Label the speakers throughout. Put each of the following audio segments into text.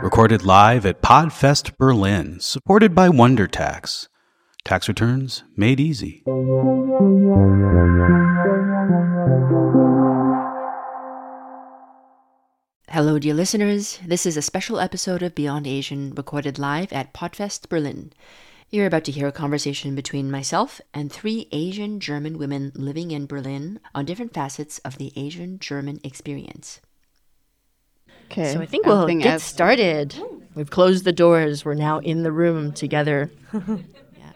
Speaker 1: Recorded live at Podfest Berlin, supported by Wundertax. Tax returns made easy.
Speaker 2: Hello, dear listeners. This is a special episode of Beyond Asian recorded live at Podfest Berlin. You're about to hear a conversation between myself and three Asian German women living in Berlin on different facets of the Asian German experience.
Speaker 3: Okay.
Speaker 2: So I think we'll
Speaker 3: Everything
Speaker 2: get
Speaker 3: else-
Speaker 2: started. We've closed the doors. We're now in the room together. Yeah.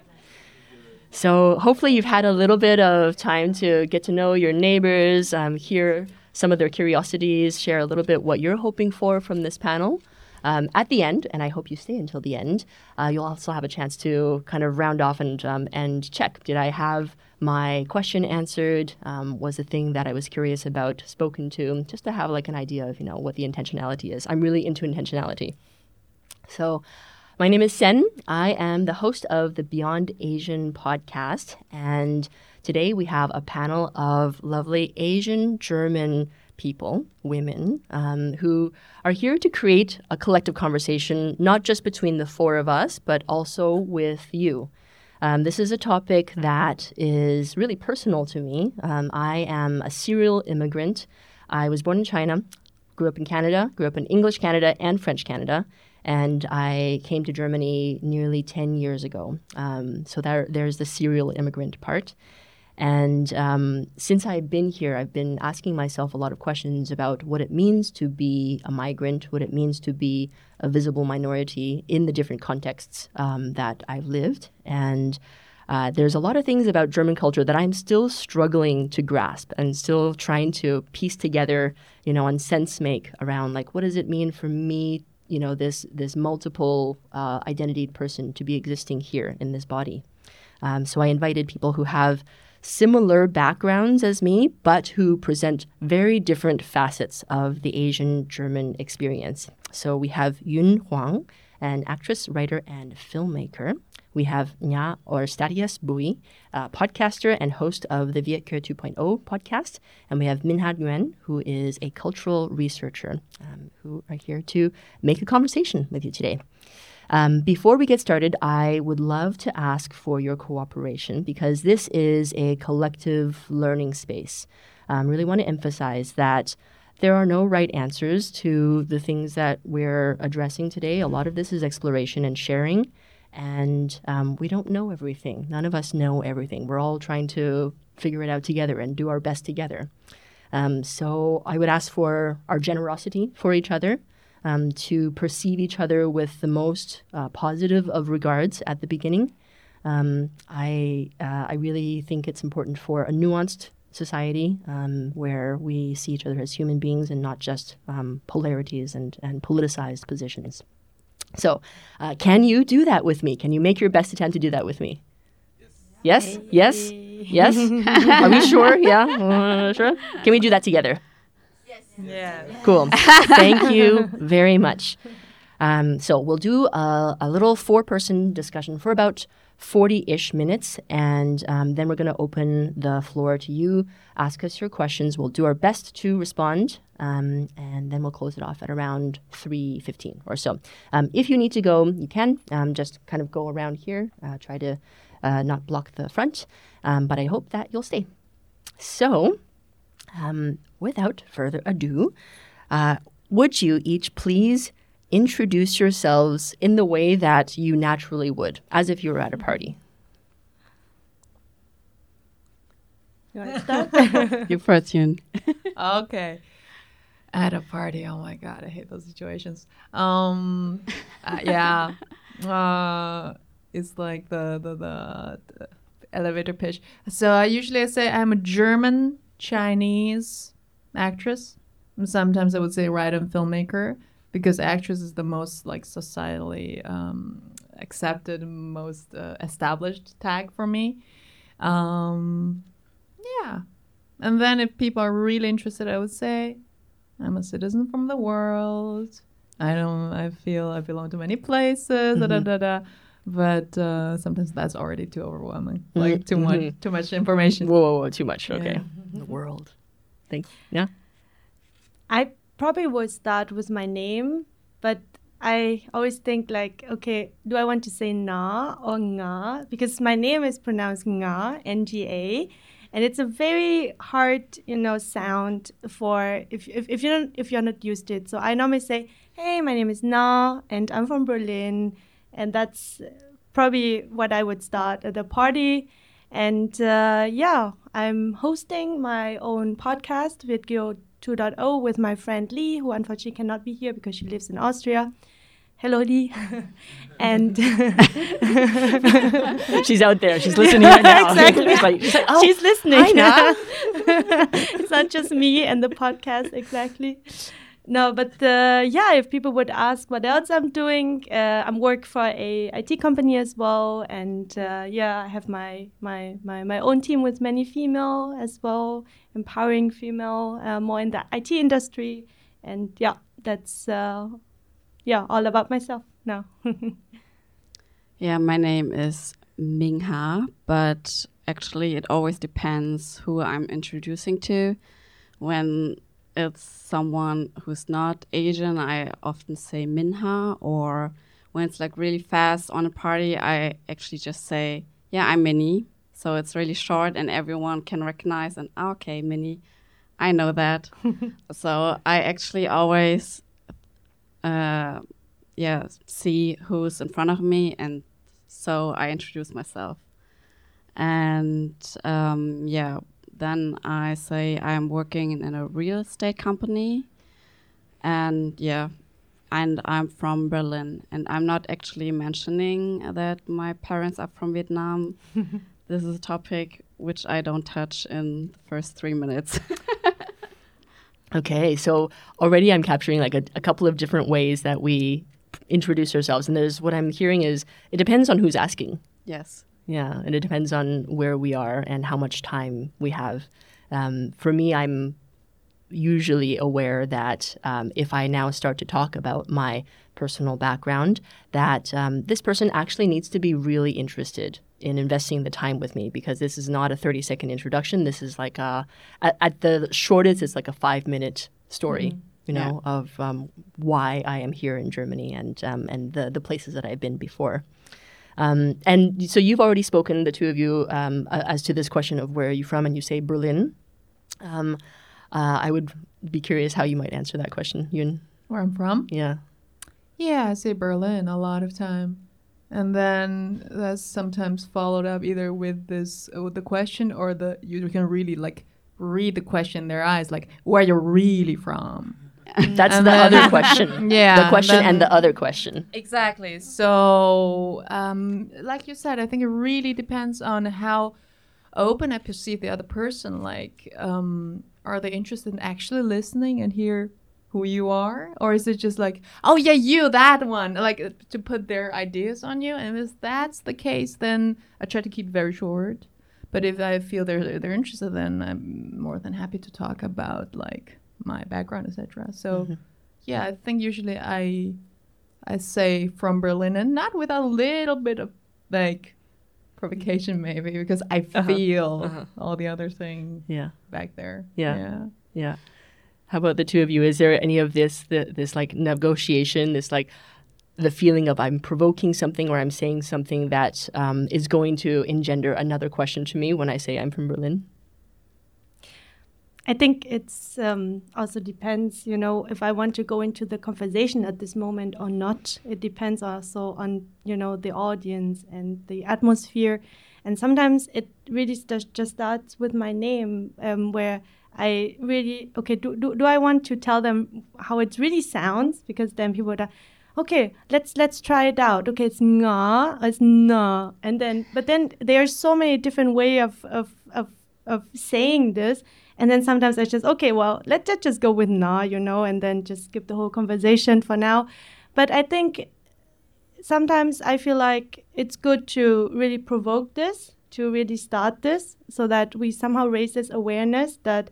Speaker 2: So hopefully you've had a little bit of time to get to know your neighbors, um, hear some of their curiosities, share a little bit what you're hoping for from this panel. Um, at the end, and I hope you stay until the end, uh, you'll also have a chance to kind of round off and um, and check. Did I have my question answered? Um, was the thing that I was curious about spoken to? Just to have like an idea of you know what the intentionality is. I'm really into intentionality. So, my name is Sen. I am the host of the Beyond Asian podcast. And today we have a panel of lovely Asian German people, women, um, who are here to create a collective conversation, not just between the four of us, but also with you. Um, this is a topic that is really personal to me. Um, I am a serial immigrant. I was born in China, grew up in Canada, grew up in English Canada and French Canada, and I came to Germany nearly 10 years ago. Um, so there, there's the serial immigrant part. And um, since I've been here, I've been asking myself a lot of questions about what it means to be a migrant, what it means to be a visible minority in the different contexts um, that I've lived. And uh, there's a lot of things about German culture that I'm still struggling to grasp and still trying to piece together, you know, and sense make around like what does it mean for me, you know, this this multiple uh, identitied person to be existing here in this body. Um, so I invited people who have similar backgrounds as me, but who present very different facets of the Asian German experience. So we have Yun Huang, an actress, writer, and filmmaker. We have Nya or Stadius Bui, a podcaster and host of the Vietkieu 2.0 podcast. And we have Minha Nguyen, who is a cultural researcher, um, who are here to make a conversation with you today. Um, before we get started, I would love to ask for your cooperation because this is a collective learning space. I um, really want to emphasize that there are no right answers to the things that we're addressing today. A lot of this is exploration and sharing, and um, we don't know everything. None of us know everything. We're all trying to figure it out together and do our best together. Um, so I would ask for our generosity for each other um, to perceive each other with the most uh, positive of regards at the beginning. Um, I uh, I really think it's important for a nuanced society um, where we see each other as human beings and not just um, polarities and, and politicized positions. So, uh, can you do that with me? Can you make your best attempt to do that with me? Yes. Yes. Yes. yes? Are we sure? Yeah. Uh, sure. Can we do that together?
Speaker 4: Yeah.
Speaker 2: Cool. Thank you very much. Um, so we'll do a, a little four-person discussion for about 40-ish minutes, and um, then we're going to open the floor to you. Ask us your questions. We'll do our best to respond, um, and then we'll close it off at around 3.15 or so. Um, if you need to go, you can. Um, just kind of go around here. Uh, try to uh, not block the front, um, but I hope that you'll stay. So um, without further ado, uh, would you each please introduce yourselves in the way that you naturally would, as if you were at a party?
Speaker 3: You first, Yun.
Speaker 4: Okay. At a party, oh my god, I hate those situations. Um, uh, yeah, uh, it's like the, the the the elevator pitch. So I usually say I'm a German Chinese actress. Sometimes I would say writer and filmmaker because actress is the most like societally um, accepted, most uh, established tag for me. Um, yeah. And then if people are really interested, I would say I'm a citizen from the world. I don't. I feel I belong to many places. Da, da, da, da. But uh, sometimes that's already too overwhelming. Mm-hmm. Like too much, mm-hmm. too much information.
Speaker 2: Whoa, whoa, whoa, too much. Okay.
Speaker 4: Yeah.
Speaker 2: The world. Thanks. Yeah.
Speaker 5: I probably would start with my name, but I always think like, okay, do I want to say na or nga? Because my name is pronounced nga, N-G-A, and it's a very hard, you know, sound for if, if, if you don't if you're not used to it. So I normally say, hey, my name is Na, and I'm from Berlin, and that's probably what I would start at the party. And uh, yeah, I'm hosting my own podcast, Vietkieu 2.0, with my friend Lee, who unfortunately cannot be here because she lives in Austria. Hello, Lee. and
Speaker 2: she's out there. She's listening right now.
Speaker 5: exactly.
Speaker 2: She's like, she's, like, oh,
Speaker 5: she's listening.
Speaker 2: hi, Na.
Speaker 5: it's not just me and the podcast, exactly. No, but uh, yeah, if people would ask what else I'm doing, uh, I'm work for a IT company as well, and uh, yeah, I have my, my my my own team with many female as well, empowering female uh, more in the IT industry, and yeah, that's uh, yeah all about myself now.
Speaker 3: Yeah, my name is Ming Ha, but actually it always depends who I'm introducing to. When it's someone who's not Asian, I often say Minha, or when it's like really fast on a party, I actually just say, yeah, I'm Minnie. So it's really short and everyone can recognize and "Ah, okay, Minnie, I know that. so I actually always, uh, yeah, see who's in front of me and so I introduce myself. And um, yeah, then I say I'm working in a real estate company. And yeah, and I'm from Berlin. And I'm not actually mentioning that my parents are from Vietnam. this is a topic which I don't touch in the first three minutes.
Speaker 2: Okay, so already I'm capturing like a, a couple of different ways that we introduce ourselves, and there's what I'm hearing is it depends on who's asking.
Speaker 3: yes.
Speaker 2: Yeah, and it depends on where we are and how much time we have. Um, for me, I'm usually aware that um, if I now start to talk about my personal background, that um, this person actually needs to be really interested in investing the time with me because this is not a 30 second introduction. This is like a, at, at the shortest, it's like a five minute story. You know of um, why I am here in Germany and um, and the the places that I've been before. Um, and so you've already spoken, the two of you, um, as to this question of where are you from, and you say Berlin. Um, uh, I would be curious how you might answer that question, Yun.
Speaker 4: Where I'm from?
Speaker 2: Yeah.
Speaker 4: Yeah, I say Berlin a lot of time. And then that's sometimes followed up either with this uh, with the question or the you can really like read the question in their eyes like where are you're really from.
Speaker 2: That's
Speaker 4: And
Speaker 2: the
Speaker 4: then-
Speaker 2: other question.
Speaker 4: Yeah,
Speaker 2: The question
Speaker 4: then-
Speaker 2: and the other question.
Speaker 4: Exactly. So, um, like you said, I think it really depends on how open I perceive the other person. Like, um, are they interested in actually listening and hear who you are, or is it just like, oh yeah, you that one, like to put their ideas on you? And if that's the case, then I try to keep very short. But if I feel they're they're interested, then I'm more than happy to talk about like my background, etc. So, yeah, I think usually I I say from Berlin and not with a little bit of like provocation maybe because I feel
Speaker 2: uh-huh.
Speaker 4: all the other thing
Speaker 2: Yeah.
Speaker 4: back there.
Speaker 2: Yeah.
Speaker 4: Yeah.
Speaker 2: Yeah. How about the two of you? Is there any of this, the, this like negotiation, this like the feeling of I'm provoking something or I'm saying something that um, is going to engender another question to me when I say I'm from Berlin?
Speaker 5: I think it's um, also depends, you know, if I want to go into the conversation at this moment or not. It depends also on, you know, the audience and the atmosphere. And sometimes it really st- just starts with my name, um, where I really, okay, do, do, do I want to tell them how it really sounds? Because then people would, uh, okay, let's let's try it out. Okay, it's nga, it's na, and then but then there are so many different way of of of of saying this. And then sometimes I just, okay, well, let's just- go with na, you know, and then just skip the whole conversation for now. But I think sometimes I feel like it's good to really provoke this, to really start this, so that we somehow raise this awareness that,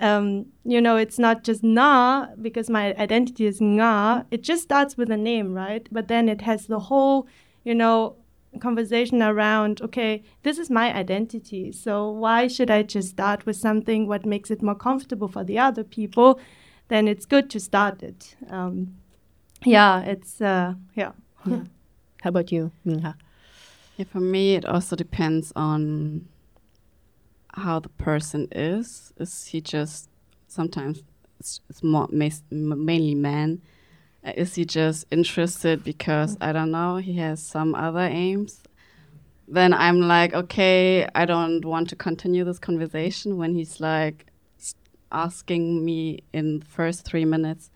Speaker 5: um, you know, it's not just na because my identity is nga. It just starts with a name, right? But then it has the whole, you know, conversation around okay this is my identity so why should i just start with something what makes it more comfortable for the other people then it's good to start it. Um, yeah, it's uh, yeah.
Speaker 2: How about you, Mingha?
Speaker 3: Yeah, for me, it also depends on how the person is. Is he just sometimes it's, it's more mainly man? Is he just interested because I don't know he has some other aims? Then I'm like, okay, I don't want to continue this conversation when he's like asking me in the first three minutes,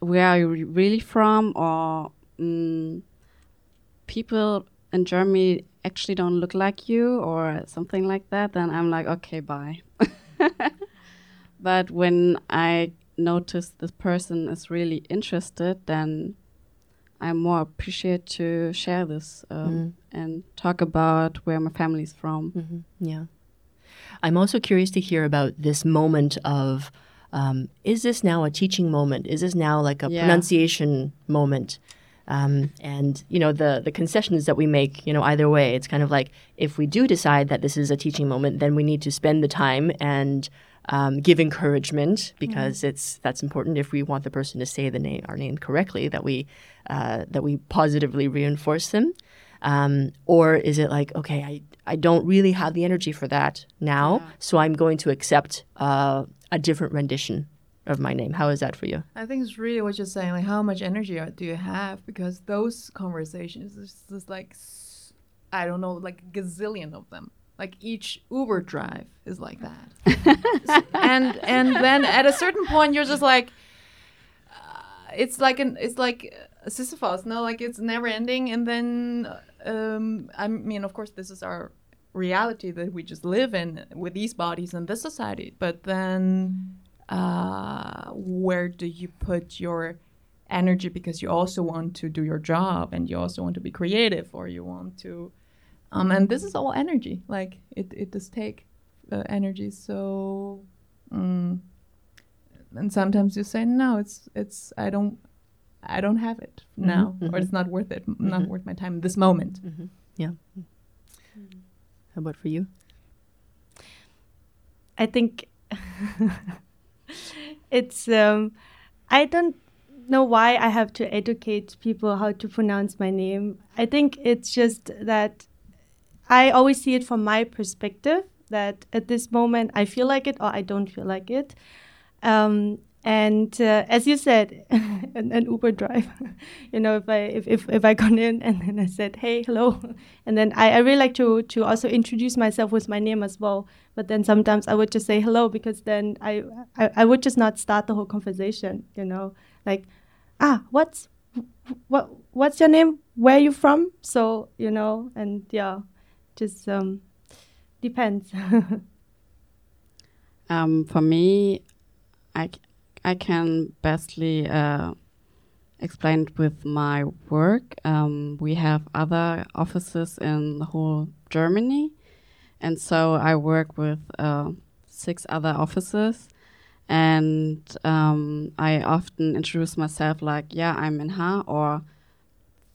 Speaker 3: where are you re- really from, or. Mm, people in Germany actually don't look like you or something like that, then I'm like, okay, bye. but when I notice this person is really interested, then I'm more appreciate to share this um, and talk about where my family's from.
Speaker 2: hmm Yeah. I'm also curious to hear about this moment of um, is this now a teaching moment? Is this now like a
Speaker 3: Yeah.
Speaker 2: pronunciation moment? Um, and you know the the concessions that we make, you know, either way, it's kind of like if we do decide that this is a teaching moment, then we need to spend the time and um, give encouragement because it's that's important if we want the person to say the name our name correctly that we uh, that we positively reinforce them. Um, or is it like, okay, I, I don't really have the energy for that now, so I'm going to accept uh, a different rendition of my name? How is that for you?
Speaker 4: I think it's really what you're saying. Like, how much energy do you have? Because those conversations, there's just like, i don't know, like a gazillion of them. Like each Uber drive is like that, and and then at a certain point, you're just like, uh, it's like an, it's like a Sisyphus, no, like it's never ending. And then, um, I mean, of course, this is our reality that we just live in with these bodies in this society. But then, uh, where do you put your energy because you also want to do your job and you also want to be creative or you want to um and this is all energy. Like it it does take uh, energy. So mm, and sometimes you say no it's it's i don't i don't have it now or it's not worth it not worth my time in this moment.
Speaker 2: Yeah. How about for you?
Speaker 5: I think it's um I don't know why I have to educate people how to pronounce my name. I think it's just that I always see it from my perspective that at this moment I feel like it or I don't feel like it. Um, and uh, as you said, an, an Uber driver, you know, if I if, if, if I got in and then I said, hey, hello, and then I, I really like to to also introduce myself with my name as well. But then sometimes I would just say hello because then I I, I would just not start the whole conversation, you know, like, ah, what's what what's your name? Where are you from? So you know, and yeah, just um, depends.
Speaker 3: Um, for me, I, I can bestly uh, explain it with my work. Um, we have other offices in the whole Germany, and so I work with uh, six other offices. And um, I often introduce myself like, yeah, I'm in Minha, or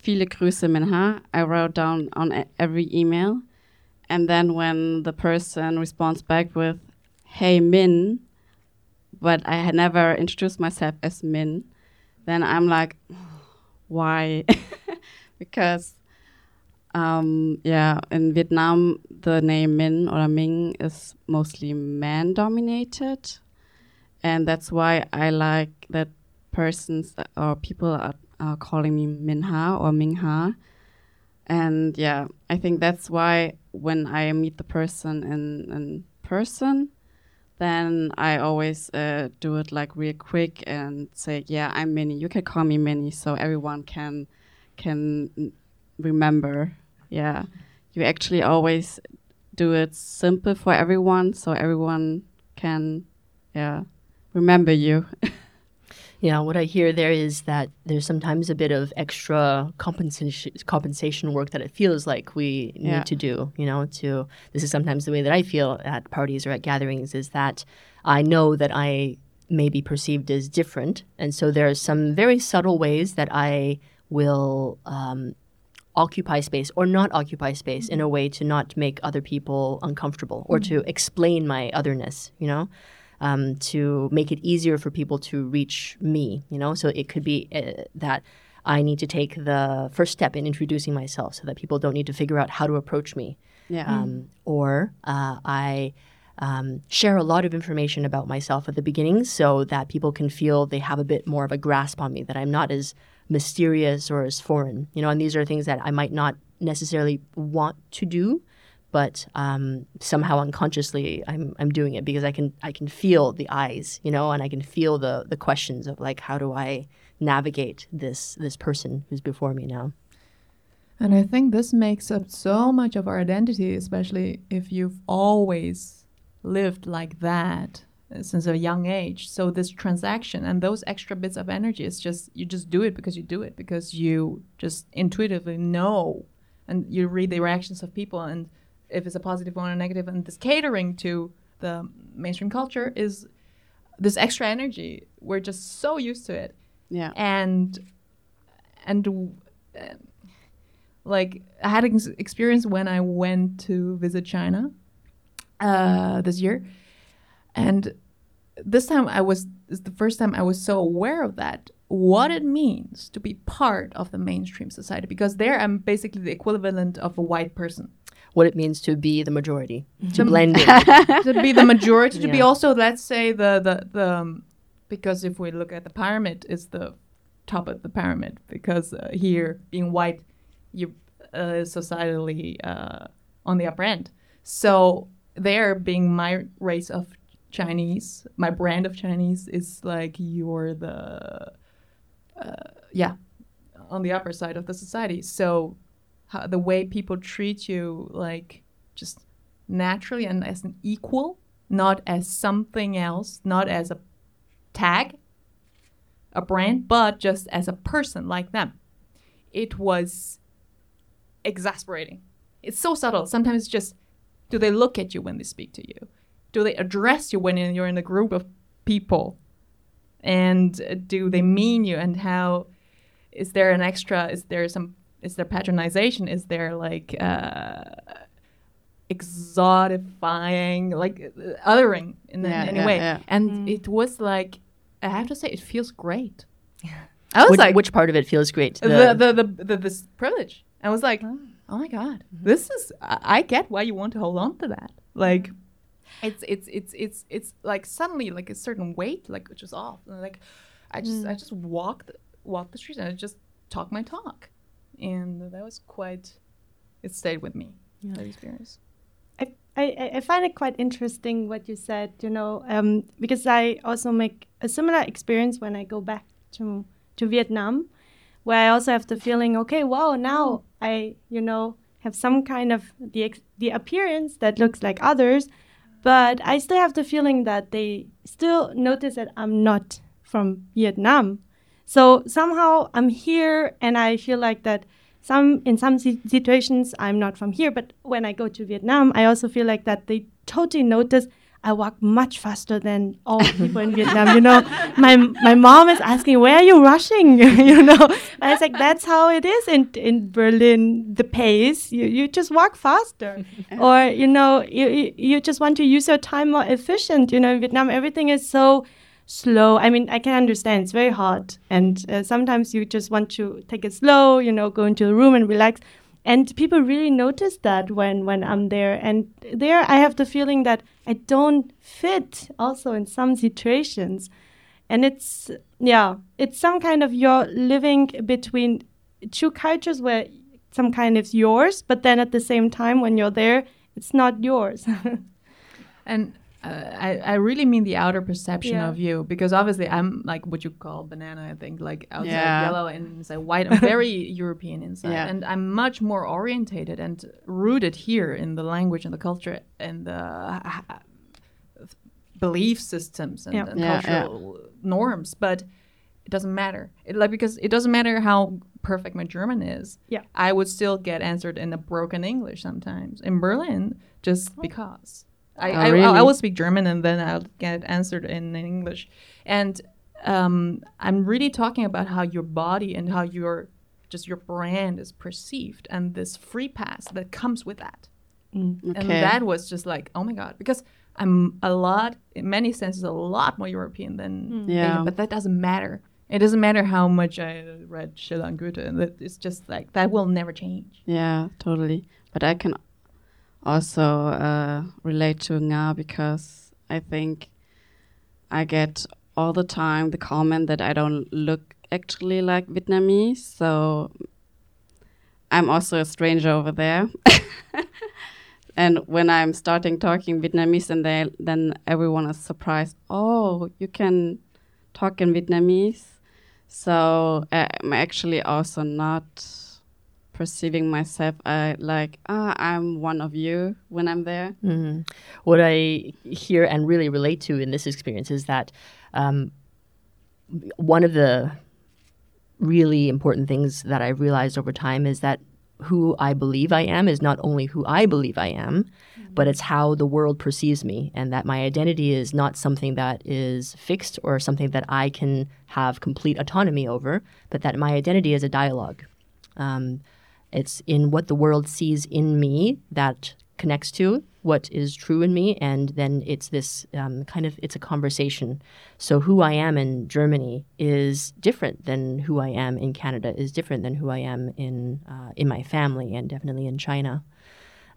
Speaker 3: viele Grüße Minha. I wrote down on every email. And then when the person responds back with, hey Min, but I had never introduced myself as Min, then I'm like, why? because, um, yeah, in Vietnam, the name Min or Ming is mostly man dominated. And that's why I like that persons or people are, are calling me Minha or Mingha. And yeah, I think that's why when I meet the person in, in person, then I always uh, do it like real quick and say, "Yeah, I'm Minnie. You can call me Minnie," so everyone can can remember. Yeah, you actually always do it simple for everyone, so everyone can, yeah, remember you.
Speaker 2: Yeah, what I hear there is that there's sometimes a bit of extra compensation compensation work that it feels like we need
Speaker 3: Yeah.
Speaker 2: to do. You know, to this is sometimes the way that I feel at parties or at gatherings is that I know that I may be perceived as different, and so there are some very subtle ways that I will um, occupy space or not occupy space in a way to not make other people uncomfortable or to explain my otherness. You know. Um, to make it easier for people to reach me. You know, so it could be uh, that I need to take the first step in introducing myself, so that people don't need to figure out how to approach me.
Speaker 3: Yeah.
Speaker 2: Um, or uh, I um, share a lot of information about myself at the beginning so that people can feel they have a bit more of a grasp on me, that I'm not as mysterious or as foreign. You know, and these are things that I might not necessarily want to do, but um, somehow unconsciously I'm, I'm doing it because I can I can feel the eyes, you know, and I can feel the the questions of like how do I navigate this this person who's before me now.
Speaker 4: And I think this makes up so much of our identity, especially if you've always lived like that uh, since a young age. So this transaction and those extra bits of energy is just you just do it because you do it because you just intuitively know and you read the reactions of people and if it's a positive one or negative and this catering to the mainstream culture is this extra energy. We're just so used to it
Speaker 3: Yeah.
Speaker 4: and and uh, like I had an ex- experience when I went to visit China uh, this year, and this time I was the first time I was so aware of that what it means to be part of the mainstream society because there I'm basically the equivalent of a white person
Speaker 2: What it means to be the majority, to
Speaker 4: To-
Speaker 2: blend in.
Speaker 4: to be the majority to be also let's say the the the um, because if we look at the pyramid is the top of the pyramid because uh, here being white you uh, societally uh, on the upper end. So there being my race of chinese my brand of chinese is like you're the uh, yeah on the upper side of the society. So how, the way people treat you like just naturally and as an equal, not as something else, not as a tag, a brand, but just as a person like them. It was exasperating. It's so subtle. Sometimes just do they look at you when they speak to you? Do they address you when you're in a group of people? And uh, do they mean you? And how is there an extra? Is there some? Is there patronization? Is there like uh, exotifying, like uh, othering in
Speaker 3: Yeah,
Speaker 4: any
Speaker 3: yeah,
Speaker 4: way?
Speaker 3: yeah.
Speaker 4: And it was like I have to say, it feels great. I was
Speaker 2: which,
Speaker 4: like,
Speaker 2: which part of it feels great?
Speaker 4: the, the, the, the, this privilege. I was like, oh my god, this is. I, I get why you want to hold on to that. Like, it's it's it's it's it's like suddenly like a certain weight like which just off. And like, I just I just walked walked the streets and I just talk my talk, and that was quite. It stayed with me. That experience.
Speaker 5: I, I, I find it quite interesting what you said, you know, um, because I also make a similar experience when I go back to, to Vietnam, where I also have the feeling, okay, wow, now I, you know, have some kind of the, ex- the appearance that looks like others, but I still have the feeling that they still notice that I'm not from Vietnam. So somehow I'm here and I feel like that some in some si- situations I'm not from here, but when I go to Vietnam, I also feel like that they totally notice I walk much faster than all people in Vietnam. You know, my my mom is asking, "Where are you rushing?" you know, and it's like that's how it is in in Berlin. The pace, you you just walk faster, or you know, you you- you just want to use your time more efficient. You know, in Vietnam, everything is so slow. I mean, I can understand it's very hard, and uh, sometimes you just want to take it slow. You know, go into a room and relax. And people really notice that when when I'm there, and there I have the feeling that I don't fit also in some situations, and it's yeah, it's some kind of you're living between two cultures where some kind is yours, but then at the same time when you're there, it's not yours.
Speaker 4: And uh, I, I really mean the outer perception
Speaker 5: Yeah.
Speaker 4: of you because obviously I'm like what you call banana, I think, like outside
Speaker 3: Yeah.
Speaker 4: yellow and inside white. I'm very European inside.
Speaker 3: Yeah.
Speaker 4: And I'm much more orientated and rooted here in the language and the culture and the uh, belief systems and, and cultural norms. But it doesn't matter. It, like because it doesn't matter how perfect my German is.
Speaker 5: Yeah.
Speaker 4: I would still get answered in a broken English sometimes in Berlin just
Speaker 5: Oh.
Speaker 4: because. I,
Speaker 3: Oh,
Speaker 4: I, I,
Speaker 3: really?
Speaker 4: will speak German and then I'll get answered in, in English. And um, I'm really talking about how your body and how your just your brand is perceived and this free pass that comes with that. And
Speaker 3: Okay.
Speaker 4: that was just like, oh my God. Because I'm a lot, in many senses, a lot more European than
Speaker 3: Yeah.
Speaker 4: Asian, but that doesn't matter. It doesn't matter how much I read Schiller and Goethe. and It's just like that will never change.
Speaker 3: Yeah, totally. But I can also uh, relate to Nga because I think I get all the time the comment that I don't look actually like Vietnamese. So I'm also a stranger over there. and when I'm starting talking Vietnamese, and they, then everyone is surprised. Oh, you can talk in Vietnamese. So uh, I'm actually also not perceiving myself uh, like ah I'm one of you when I'm there.
Speaker 2: Mhm. What I hear and really relate to in this experience is that um, one of the really important things that I've realized over time is that who I believe I am is not only who I believe I am, but it's how the world perceives me, and that my identity is not something that is fixed or something that I can have complete autonomy over, but that my identity is a dialogue. Um, it's in what the world sees in me that connects to what is true in me, and then it's this um, kind of it's a conversation. So who I am in Germany is different than who I am in Canada. Is different than who I am in uh, in my family, and definitely in China.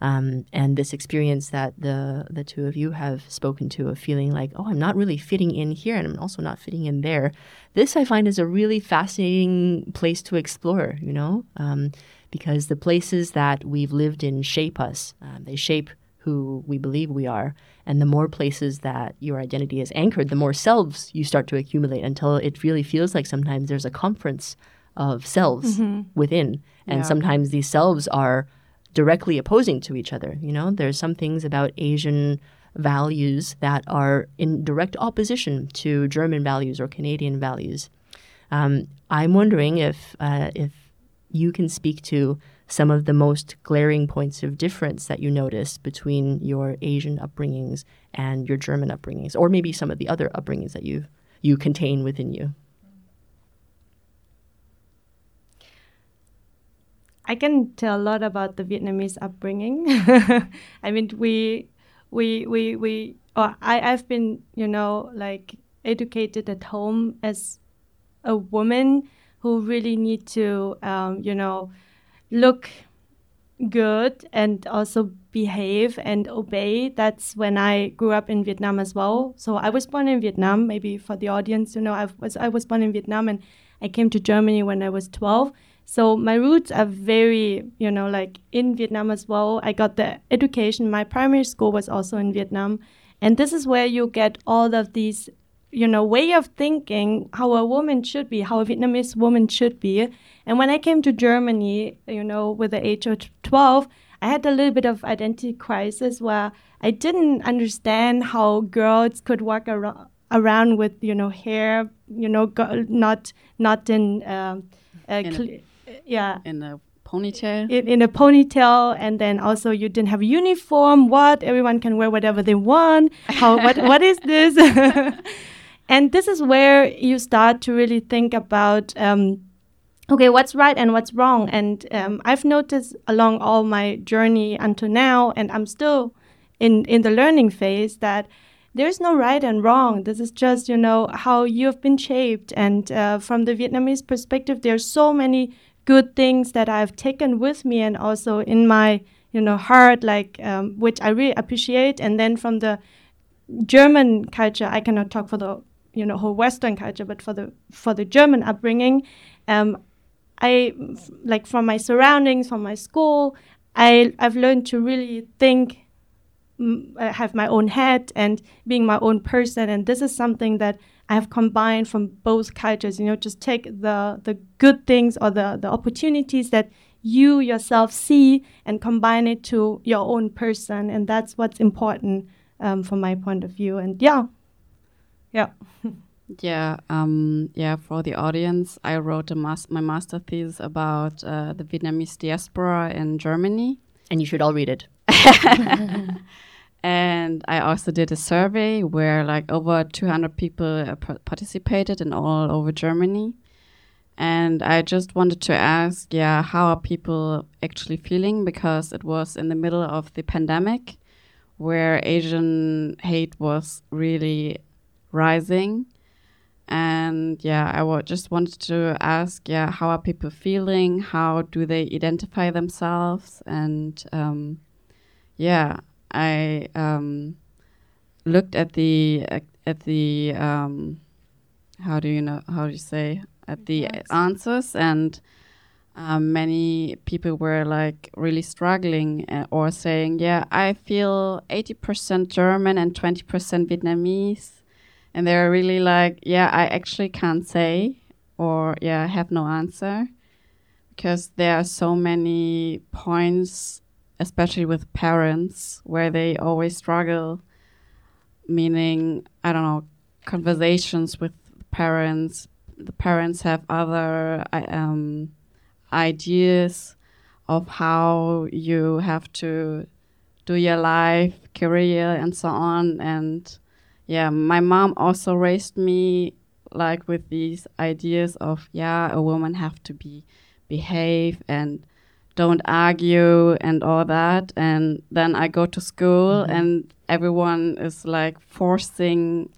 Speaker 2: Um, and this experience that the the two of you have spoken to of feeling like, oh, I'm not really fitting in here, and I'm also not fitting in there. This I find is a really fascinating place to explore. You know, um, because the places that we've lived in shape us. Um, they shape who we believe we are, and the more places that your identity is anchored, the more selves you start to accumulate until it really feels like sometimes there's a conference of selves within, and
Speaker 3: Yeah.
Speaker 2: sometimes these selves are directly opposing to each other. You know, there's some things about Asian values that are in direct opposition to German values or Canadian values. Um, I'm wondering if uh, if you can speak to some of the most glaring points of difference that you notice between your Asian upbringings and your German upbringings, or maybe some of the other upbringings that you you contain within you.
Speaker 5: I can tell a lot about the Vietnamese upbringing. I mean, we, we, we, we, or I, I've been, you know, like educated at home as a woman who really need to, um, you know, look good and also behave and obey. That's when I grew up in Vietnam as well. So I was born in Vietnam. Maybe for the audience, you know, I was I was born in Vietnam and I came to Germany when I was 12. So my roots are very, you know, like in Vietnam as well. I got the education. My primary school was also in Vietnam. And this is where you get all of these, you know, way of thinking how a woman should be, how a Vietnamese woman should be. And when I came to Germany, you know, with the age of 12, I had a little bit of identity crisis where I didn't understand how girls could walk around around with you know hair you know go, not not in um, a
Speaker 3: In a-
Speaker 5: yeah
Speaker 3: in a ponytail.
Speaker 5: in, in a ponytail and then also you didn't have a uniform what everyone can wear whatever they want how what what is this and this is where you start to really think about um, okay what's right and what's wrong? And um, i've noticed along all my journey until now and i'm still in in the learning phase that there's no right and wrong. This is just you know how you have been shaped. And uh, from the vietnamese perspective there's so many good things that i've taken with me and also in my you know heart like um, which i really appreciate. And then from the german culture i cannot talk for the you know whole western culture but for the for the german upbringing um, I like from my surroundings, from my school, I I've learned to really think, mm, have my own head, and being my own person. And this is something that I have combined from both cultures. You know, just take the the good things or the the opportunities that you yourself see and combine it to your own person, and that's what's important um, from my point of view. And yeah, yeah.
Speaker 3: Yeah, um, yeah. For the audience, I wrote a mas- my master thesis about uh, the Vietnamese diaspora in Germany,
Speaker 2: And you should all read it.
Speaker 3: and I also did a survey where like over 200 people uh, par- participated in all over Germany. And I just wanted to ask, yeah, how are people actually feeling? Because it was in the middle of the pandemic, where Asian hate was really rising. And yeah, I just wanted to ask, yeah, how are people feeling? How do they identify themselves? And um, yeah, I um, looked at the at the um, how do you know how do you say at the answers and um, many people were like really struggling uh, or saying yeah i feel 80% german and 20% vietnamese and they're really like yeah i actually can't say or yeah i have no answer because there are so many points especially with parents where they always struggle meaning i don't know conversations with parents the parents have other um, ideas of how you have to do your life, career, and so on. And yeah, my mom also raised me like with these ideas of yeah, a woman have to be behave and don't argue and all that. And then I go to school
Speaker 2: Mm-hmm.
Speaker 3: and everyone is like forcing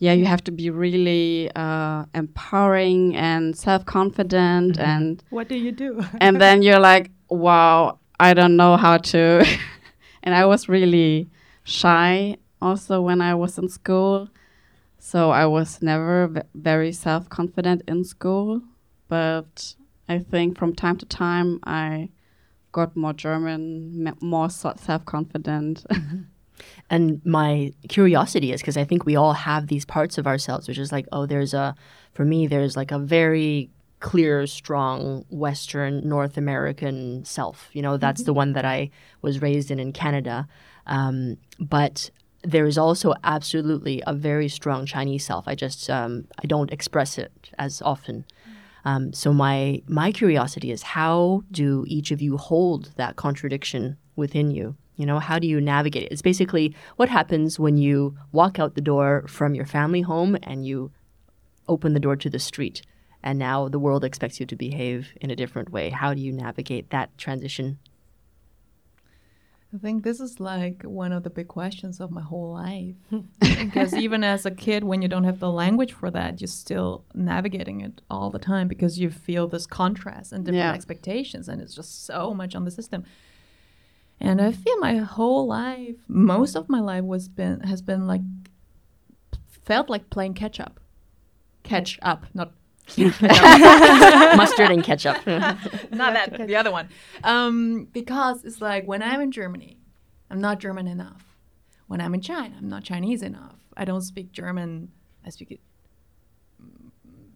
Speaker 3: yeah, you have to be really uh, empowering and self confident,
Speaker 2: Mm-hmm.
Speaker 3: and
Speaker 5: What do you do?
Speaker 3: and then you're like, wow, I don't know how to. and I was really shy also when I was in school, so I was never v- very self confident in school. But I think from time to time I got more German, m- more self confident.
Speaker 2: And my curiosity is because I think we all have these parts of ourselves, which is like, oh, there's a, for me, there's like a very clear, strong Western North American self. You know, that's the one that I was raised in in Canada. Um, but there is also absolutely a very strong Chinese self. I just, um, I don't express it as often. Um, so my my curiosity is how do each of you hold that contradiction within you? You know, how do you navigate it? It's basically what happens when you walk out the door from your family home and you open the door to the street, and now the world expects you to behave in a different way. How do you navigate that transition?
Speaker 4: I think this is like one of the big questions of my whole life. because even as a kid, when you don't have the language for that, you're still navigating it all the time because you feel this contrast and different
Speaker 3: Yeah.
Speaker 4: expectations, and it's just so much on the system. And I feel my whole life, most of my life, was been has been like felt like playing catch up, catch up, not
Speaker 2: Mustard and ketchup.
Speaker 4: not that the other one. Um, because it's like when i'm in germany i'm not german enough. When i'm in china i'm not chinese enough. I don't speak german. I speak it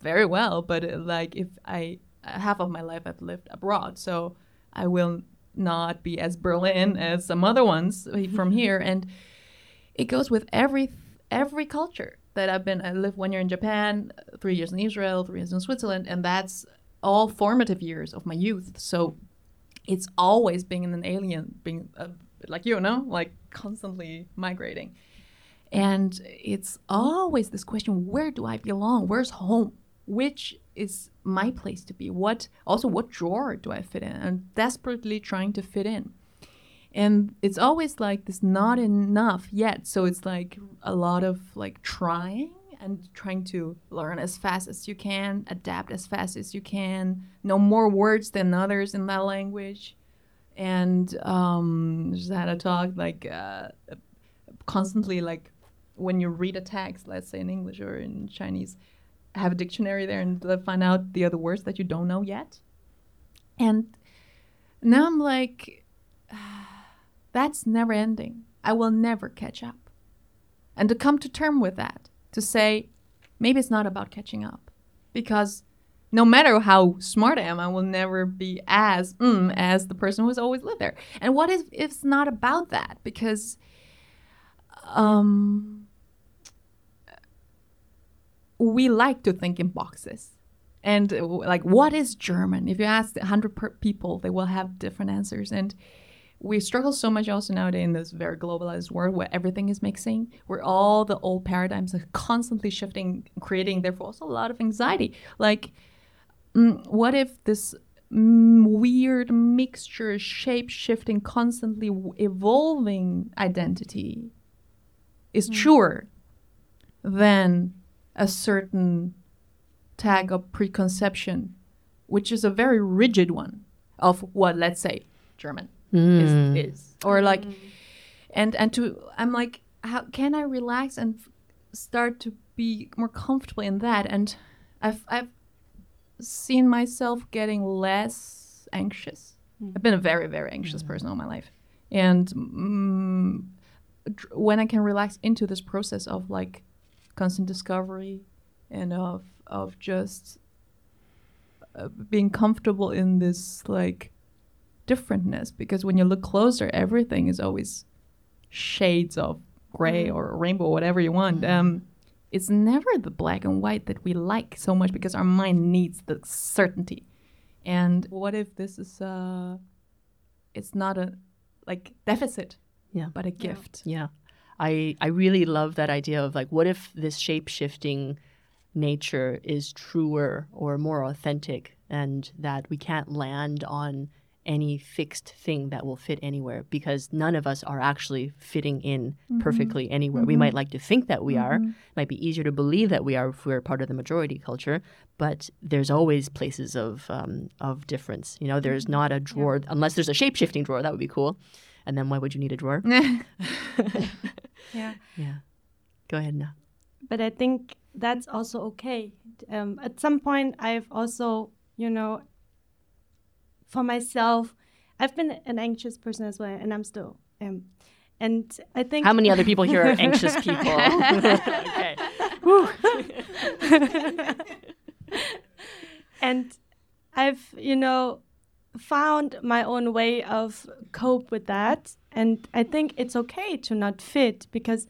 Speaker 4: very well but uh, like if i half of my life i've lived abroad so i will not be as berlin as some other ones from here. And it goes with every every culture that I've been. I lived one year in Japan, three years in Israel, three years in Switzerland, and that's all formative years of my youth. So it's always being in an alien, being uh, like you know, like constantly migrating, and it's always this question: Where do I belong? Where's home? Which is my place to be? What also what drawer do I fit in? I'm desperately trying to fit in and it's always like this not enough yet. So it's like a lot of like trying and trying to learn as fast as you can adapt as fast as you can know more words than others in that language. And um just had a talk like uh, constantly like when you read a text let's say in english or in chinese have a dictionary there and find out the other words that you don't know yet. And now i'm like that's never ending. I will never catch up. And to come to term with that, to say, maybe it's not about catching up. Because no matter how smart I am, I will never be as mm, as the person who's always lived there. And what if, if it's not about that? Because um, we like to think in boxes. And like, what is German? If you ask 100 per- people, they will have different answers. And we struggle so much also nowadays in this very globalized world where everything is mixing, where all the old paradigms are constantly shifting, creating therefore also a lot of anxiety. Like, mm, what if this mm, weird mixture, shape shifting, constantly evolving identity is truer than a certain tag of preconception, which is a very rigid one of what, let's say, German is, is. Or like, and and to I'm like, how can I relax and f- start to be more comfortable in that? And I've I've seen myself getting less anxious. I've been a very very anxious person all my life, and mm, dr- when I can relax into this process of like constant discovery and of of just uh, being comfortable in this like differentness because when you look closer everything is always shades of gray or rainbow whatever you want. Um it's never the black and white that we like so much because our mind needs the certainty. And what if this is uh it's not a like deficit
Speaker 2: Yeah.
Speaker 4: but a gift?
Speaker 2: Yeah. I I really love that idea of like what if this shape shifting nature is truer or more authentic and that we can't land on any fixed thing that will fit anywhere because none of us are actually fitting in perfectly anywhere. We might like to think that we are. it Might be easier to believe that we are if we're part of the majority culture, but there's always places of um, of difference. You know, there's not a drawer unless there's a shape shifting drawer. That would be cool. And then why would you need a drawer?
Speaker 5: Yeah.
Speaker 2: Yeah. Go ahead now.
Speaker 5: but I think that's also okay. Um, at some point, I've also, you know, for myself, I've been an anxious person as well, and I'm still am. And I think
Speaker 2: How many other people here are anxious people? okay.
Speaker 5: and I've, you know, found my own way of cope with that, and I think it's okay to not fit because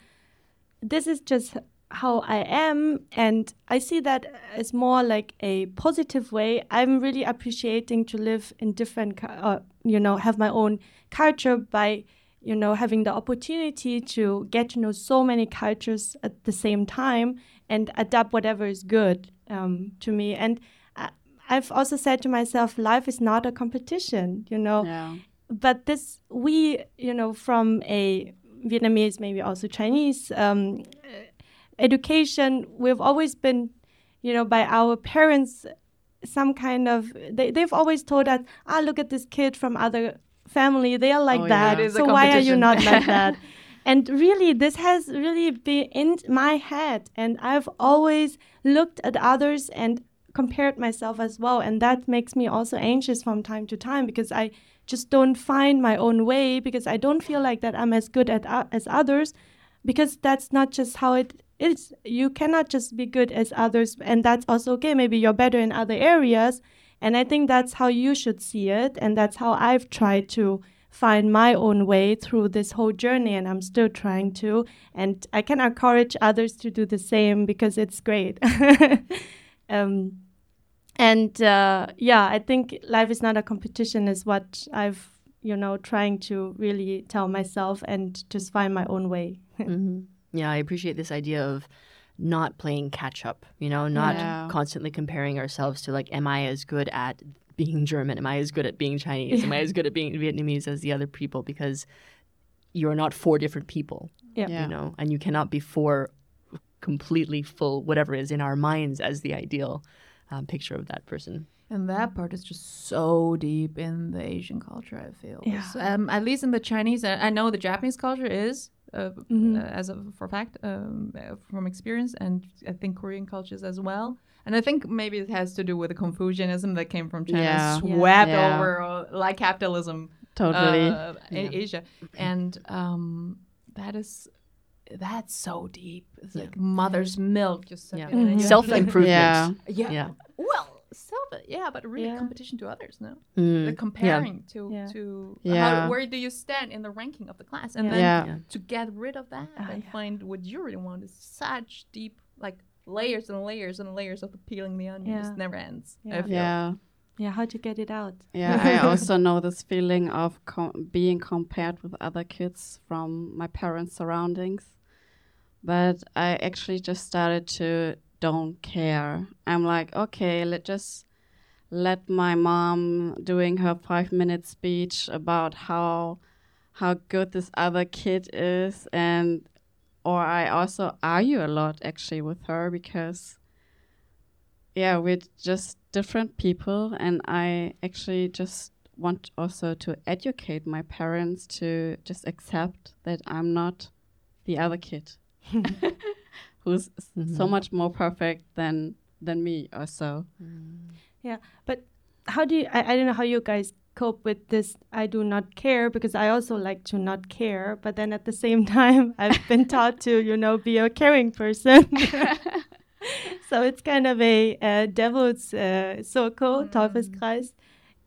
Speaker 5: this is just how I am, and I see that as more like a positive way. I'm really appreciating to live in different, uh, you know, have my own culture by, you know, having the opportunity to get to know so many cultures at the same time and adapt whatever is good um, to me. And I, I've also said to myself, life is not a competition, you know
Speaker 3: Yeah.
Speaker 5: but this we you know from a vietnamese maybe also chinese um, uh, education we've always been you know by our parents some kind of they, they've always told us ah look at this kid from other family they are like
Speaker 3: Oh,
Speaker 5: that
Speaker 3: yeah.
Speaker 4: It is a
Speaker 5: so why are you not like that and really this has really been in my head and i've always looked at others and compared myself as well and that makes me also anxious from time to time because i just don't find my own way because i don't feel like that i'm as good at uh, as others because that's not just how it is you cannot just be good as others and that's also okay. Maybe you're better in other areas and i think that's how you should see it and that's how i've tried to find my own way through this whole journey and i'm still trying to and i can encourage others to do the same because it's great. Um, and uh, yeah i think life is not a competition is what i've you know trying to really tell myself and just find my own way.
Speaker 2: Hmm Yeah, I appreciate this idea of not playing catch up, you know, not
Speaker 3: Yeah.
Speaker 2: constantly comparing ourselves to like, am I as good at being German? Am I as good at being Chinese? Am I as good at being Vietnamese as the other people? Because you're not four different people,
Speaker 5: yeah,
Speaker 3: Yeah.
Speaker 2: you know, and you cannot be four completely full, whatever is in our minds as the ideal um, picture of that person.
Speaker 4: And that part is just so deep in the Asian culture, I feel.
Speaker 5: Yeah.
Speaker 4: So, um, at least in the Chinese, I I know the Japanese culture is, uh,
Speaker 5: Mhm.
Speaker 4: uh, as a for fact, um, uh, from experience, and I think Korean cultures as well. And I think maybe it has to do with the Confucianism that came from China,
Speaker 3: Yeah.
Speaker 4: swept
Speaker 3: Yeah.
Speaker 4: over uh, like capitalism,
Speaker 3: Totally.
Speaker 4: uh, A- Asia, and um, that is. That's so deep. It's like mother's milk. Just
Speaker 2: Yeah.
Speaker 4: it in and you have to,
Speaker 2: Self
Speaker 4: like-
Speaker 2: improvement.
Speaker 3: Yeah.
Speaker 4: yeah.
Speaker 2: Yeah.
Speaker 4: Well, self, yeah, but really
Speaker 5: Yeah.
Speaker 4: competition to others, no?
Speaker 2: Mm,
Speaker 4: The comparing to
Speaker 5: Yeah.
Speaker 4: to
Speaker 3: Yeah.
Speaker 4: how, where do you stand in the ranking of the class, and
Speaker 5: Yeah.
Speaker 4: then
Speaker 3: Yeah.
Speaker 2: Yeah.
Speaker 4: to get rid of that
Speaker 5: Ah,
Speaker 4: and
Speaker 5: yeah.
Speaker 4: find what you really want is such deep, like layers and layers and layers of peeling the onion.
Speaker 5: Yeah.
Speaker 4: Just never ends.
Speaker 5: Yeah.
Speaker 3: Yeah.
Speaker 5: yeah how to get it out
Speaker 3: Yeah, I also know this feeling of com- being compared with other kids from my parents' surroundings. But I actually just started to don't care. I'm like, okay, let just let my mom doing her five minute speech about how how good this other kid is and or I also argue a lot actually with her because yeah, we're just different people and I actually just want also to educate my parents to just accept that I'm not the other kid who's mm -hmm. so much more perfect than than me or so.
Speaker 5: Mm. Yeah, but how do you I, I don't know how you guys cope with this I do not care because I also like to not care, but then at the same time I've been taught to, you know, be a caring person. so it's kind of a, a devil's uh, circle, mm. Teufelskreis.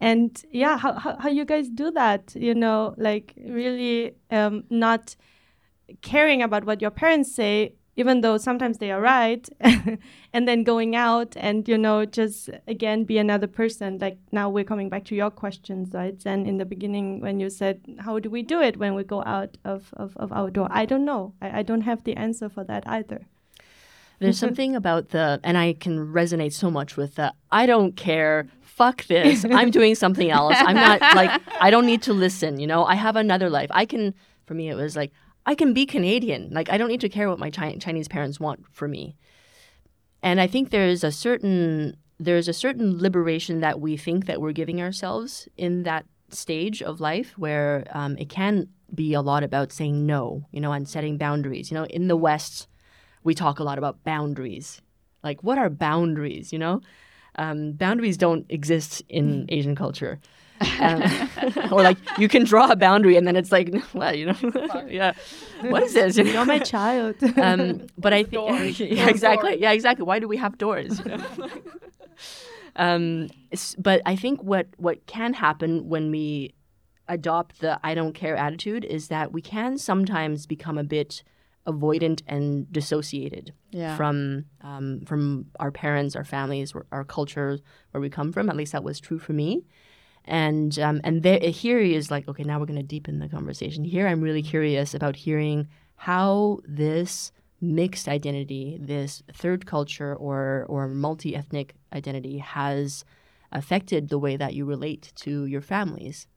Speaker 5: And yeah, how, how, how you guys do that, you know, like really um, not caring about what your parents say, even though sometimes they are right, and then going out and, you know, just again be another person. Like now we're coming back to your questions, right? And in the beginning, when you said, how do we do it when we go out of, of, of our door? I don't know. I, I don't have the answer for that either.
Speaker 2: There's something about the, and I can resonate so much with the, I don't care, fuck this, I'm doing something else. I'm not like, I don't need to listen, you know, I have another life. I can, for me, it was like, I can be Canadian. Like, I don't need to care what my Chi- Chinese parents want for me. And I think there's a certain, there's a certain liberation that we think that we're giving ourselves in that stage of life where um, it can be a lot about saying no, you know, and setting boundaries. You know, in the West, we talk a lot about boundaries. Like, what are boundaries? You know, um, boundaries don't exist in hmm. Asian culture. Um, or like you can draw a boundary and then it's like well you know yeah what is this
Speaker 5: you are my child
Speaker 2: um, but i think yeah, exactly yeah exactly why do we have doors you know? um, but i think what what can happen when we adopt the i don't care attitude is that we can sometimes become a bit avoidant and dissociated yeah. from um, from our parents, our families, our culture, where we come from. At least that was true for me. And um, and there, here he is like, okay, now we're going to deepen the conversation. Here, I'm really curious about hearing how this mixed identity, this third culture or or multi ethnic identity, has affected the way that you relate to your families.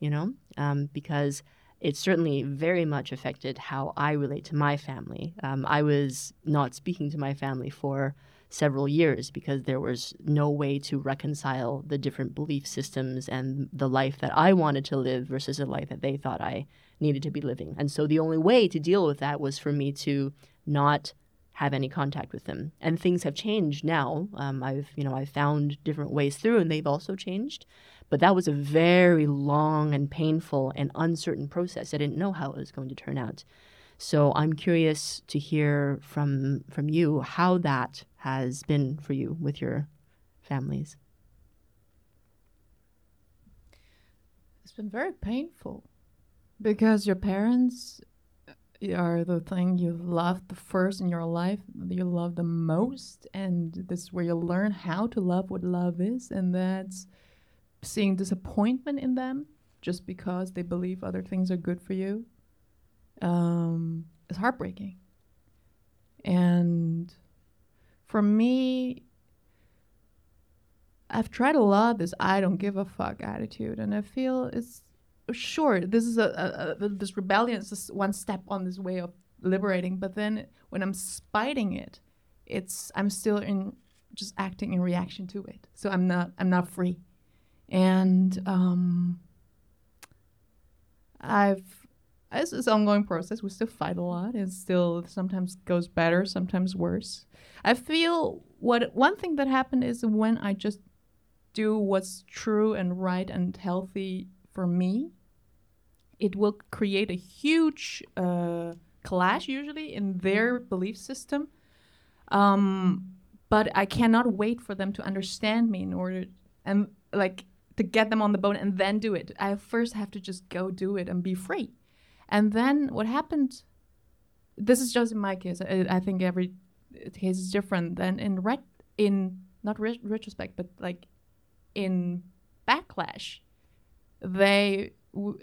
Speaker 2: You know, um, because it certainly very much affected how I relate to my family. Um, I was not speaking to my family for several years because there was no way to reconcile the different belief systems and the life that I wanted to live versus the life that they thought I needed to be living. And so the only way to deal with that was for me to not have any contact with them. And things have changed now. Um, I've you know I've found different ways through, and they've also changed. But that was a very long and painful and uncertain process. I didn't know how it was going to turn out. So I'm curious to hear from from you how that has been for you with your families.
Speaker 4: It's been very painful because your parents are the thing you love the first in your life you love the most and this is where you learn how to love what love is and that's seeing disappointment in them just because they believe other things are good for you um, is heartbreaking. And for me, I've tried a lot of this I don't give a fuck attitude, and I feel it's sure this is a, a, a this rebellion is just one step on this way of liberating. But then when I'm spiting it, it's I'm still in just acting in reaction to it. So I'm not I'm not free and um, I've it's an ongoing process. We still fight a lot. It still sometimes goes better, sometimes worse. I feel what one thing that happened is when I just do what's true and right and healthy for me, it will create a huge uh, clash usually in their belief system. Um, but I cannot wait for them to understand me in order and like to get them on the boat and then do it. I first have to just go do it and be free. And then what happened? This is just in my case. I, I think every case is different. Then in ret in not re retrospect, but like in backlash, they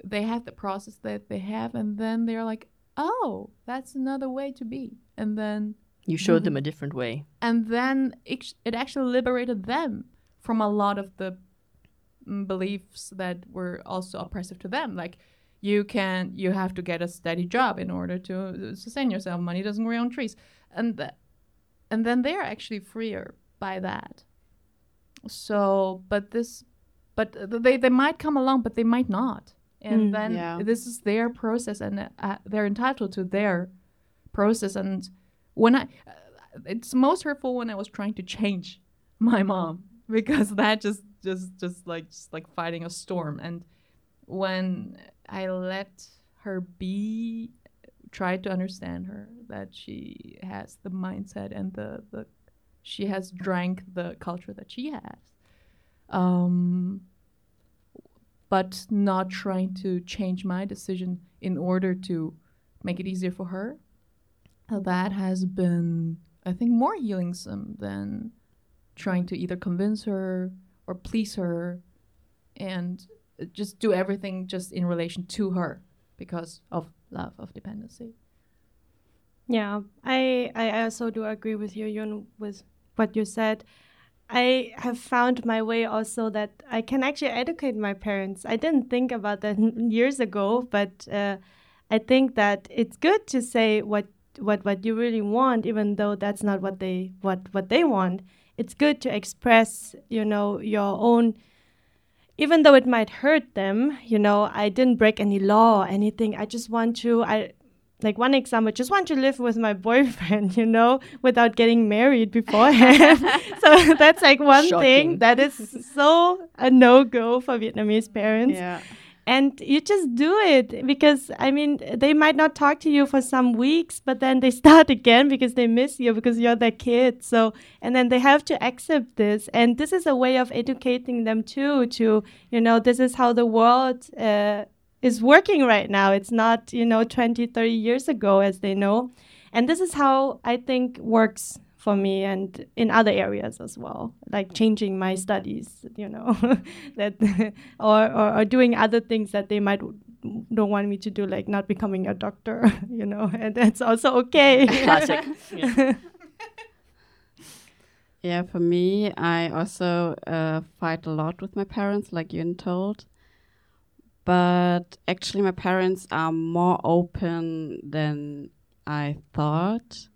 Speaker 4: they have the process that they have, and then they're like, "Oh, that's another way to be," and then
Speaker 2: you showed them a different way,
Speaker 4: and then it, it actually liberated them from a lot of the mm, beliefs that were also oppressive to them. Like you can you have to get a steady job in order to sustain yourself. Money doesn't grow on trees, and th- and then they're actually freer by that. So, but this, but they they might come along, but they might not, and
Speaker 5: Mm.
Speaker 4: then
Speaker 3: Yeah.
Speaker 4: this is their process, and uh, they're entitled to their process. And when I, uh, it's most hurtful when I was trying to change my mom because that just just just like just like fighting a storm. And when I let her be, tried to understand her that she has the mindset and the the she has drank the culture that she has. Um, but not trying to change my decision in order to make it easier for her. Uh, That has been, I think, more healing some than trying to either convince her or please her and just do everything just in relation to her because of love, of dependency.
Speaker 5: Yeah, I I also do agree with you, Yun, with what you said. I have found my way also that I can actually educate my parents. I didn't think about that years ago, but uh, I think that it's good to say what what what you really want, even though that's not what they what what they want. It's good to express, you know, your own even though it might hurt them, you know, I didn't break any law or anything. I just want to I like one example, just want to live with my boyfriend, you know, without getting married beforehand. so that's like one
Speaker 2: Shocking.
Speaker 5: thing that is so a no go for Vietnamese parents.
Speaker 3: Yeah.
Speaker 5: And you just do it because I mean they might not talk to you for some weeks, but then they start again because they miss you because you're their kid. So and then they have to accept this, and this is a way of educating them too. To you know, this is how the world uh, is working right now. It's not you know 20, 30 years ago as they know, and this is how I think works for me and in other areas as well like changing my studies you know that or, or or doing other things that they might don't want me to do like not becoming a doctor you know and that's also okay
Speaker 2: Classic. Yeah.
Speaker 3: Yeah, for me, I also uh, fight a lot with my parents, like you told. But actually, my parents are more open than I thought.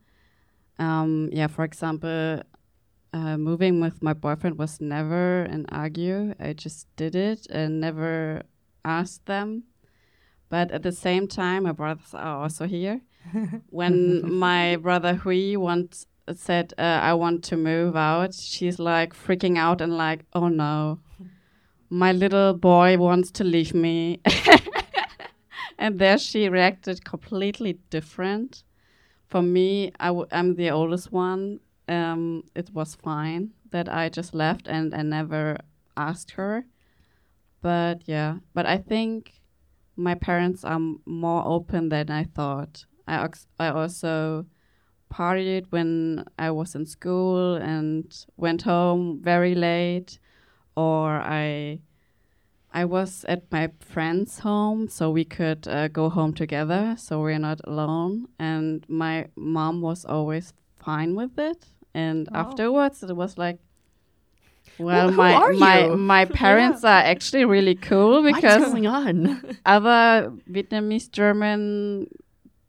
Speaker 3: Um, yeah, for example, uh, moving with my boyfriend was never an argue. I just did it and never asked them. But at the same time, my brothers are also here. when my brother Hui once said uh, I want to move out, she's like freaking out and like, oh no, my little boy wants to leave me. and there she reacted completely different. For me, I w- I'm the oldest one. Um, it was fine that I just left and I never asked her. But yeah, but I think my parents are more open than I thought. I I also partied when I was in school and went home very late, or I I was at my friend's home, so we could uh, go home together, so we're not alone. And my mom was always fine with it. And
Speaker 5: Oh.
Speaker 3: afterwards, it was like, well,
Speaker 2: who
Speaker 3: my my
Speaker 2: you?
Speaker 3: my parents are actually really cool
Speaker 2: What's
Speaker 3: because
Speaker 2: going on?
Speaker 3: other Vietnamese German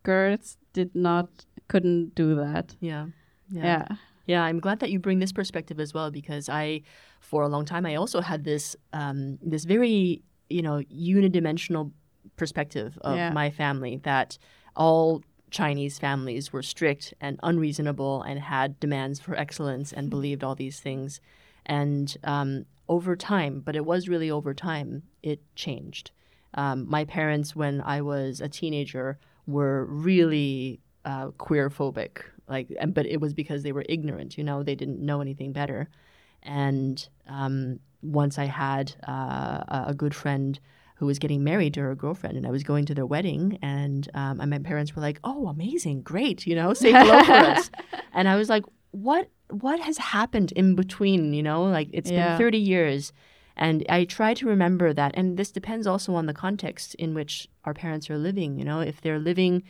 Speaker 3: girls did not couldn't do that.
Speaker 2: yeah.
Speaker 3: Yeah.
Speaker 2: Yeah, I'm glad that you bring this perspective as well because I, for a long time, I also had this um, this very you know unidimensional perspective of
Speaker 3: Yeah.
Speaker 2: my family that all Chinese families were strict and unreasonable and had demands for excellence and believed all these things, and um, over time, but it was really over time, it changed. Um, my parents, when I was a teenager, were really uh, queer phobic like and but it was because they were ignorant you know they didn't know anything better. And um, once i had uh, a good friend who was getting married to her girlfriend and i was going to their wedding and, um, and my parents were like oh amazing great you know say hello for us. And i was like what what has happened in between you know like it's
Speaker 3: Yeah.
Speaker 2: been 30 years. And i try to remember that and this depends also on the context in which our parents are living you know if they're living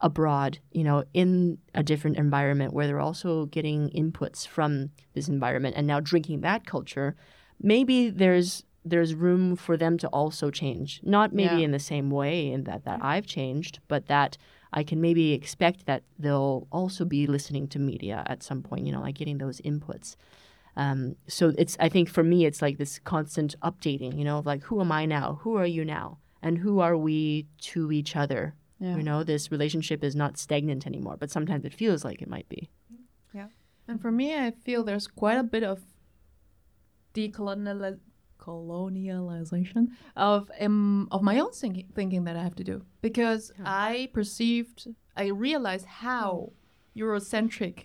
Speaker 2: abroad, you know, in a different environment where they're also getting inputs from this environment and now drinking that culture, maybe there's there's room for them to also change. Not maybe
Speaker 3: Yeah.
Speaker 2: in the same way in that that I've changed, but that I can maybe expect that they'll also be listening to media at some point, you know, like getting those inputs. Um, so it's I think for me it's like this constant updating, you know, of like who am I now? Who are you now? And who are we to each other?
Speaker 3: Yeah.
Speaker 2: You know, this relationship is not stagnant anymore, but sometimes it feels like it might be. Yeah.
Speaker 4: And for me, I feel there's quite a bit of decolonial colonialization of um, of my own thinking, thinking that I have to do because I perceived, I realized how Eurocentric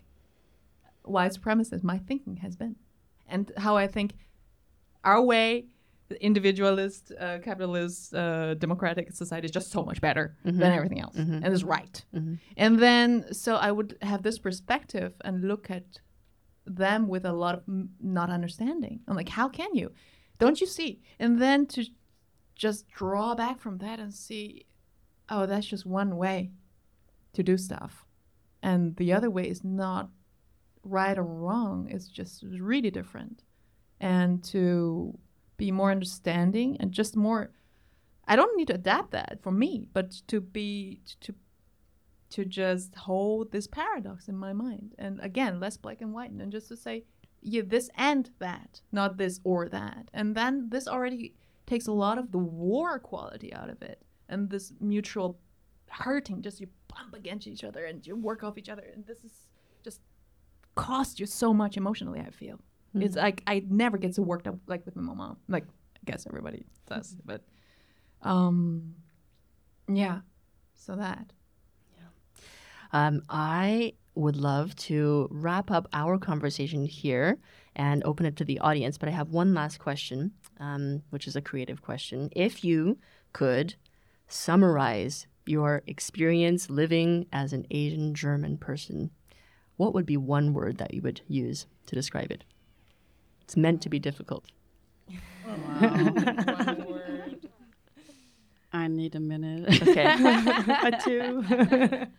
Speaker 4: white supremacist my thinking has been, and how I think our way, the individualist, uh, capitalist, uh, democratic society is just so much better than everything else, and is right. And then, so I would have this perspective and look at them with a lot of m- not understanding. I'm like, how can you? Don't you see? And then to just draw back from that and see, oh, that's just one way to do stuff. And the other way is not right or wrong, it's just really different. And to be more understanding and just more, I don't need to adapt that for me, but to be, to to just hold this paradox in my mind. And again less black and white and just to say yeah this and that not this or that. And then this already takes a lot of the war quality out of it and this mutual hurting. Just you bump against each other and you work off each other. And this is just cost you so much emotionally i feel it's like i never get so worked up like with my mom like i guess everybody does but um yeah so that Yeah.
Speaker 2: Um, I would love to wrap up our conversation here and open it to the audience, but I have one last question, um, which is a creative question. If you could summarize your experience living as an Asian German person, what would be one word that you would use to describe it? It's meant to be difficult.
Speaker 3: I need a minute.
Speaker 2: Okay.
Speaker 5: A two.
Speaker 4: Should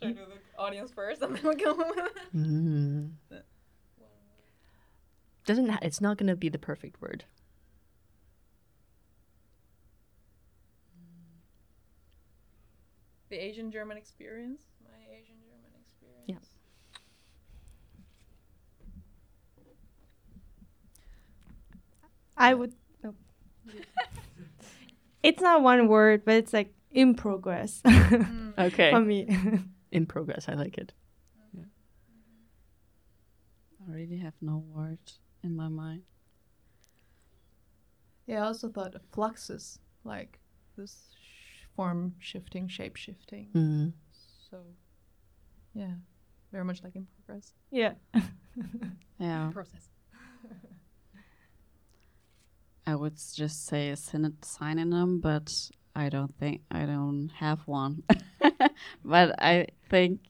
Speaker 4: I do the audience first and then we'll go with
Speaker 2: Mm. Doesn't ha- it's not going to be the perfect word.
Speaker 4: The Asian German experience? My Asian German experience.
Speaker 2: Yeah.
Speaker 5: I would. No. it's not one word, but it's like in progress
Speaker 2: Okay.
Speaker 5: for me.
Speaker 2: In progress. I like it. Yeah.
Speaker 3: I really have no word in my mind.
Speaker 4: Yeah, I also thought of fluxus, like this sh- form shifting, shape shifting.
Speaker 2: Mm.
Speaker 4: So, yeah, very much like in progress.
Speaker 5: yeah.
Speaker 3: Yeah,
Speaker 4: Process.
Speaker 3: I would just say a synonym, but I don't think I don't have one. but I think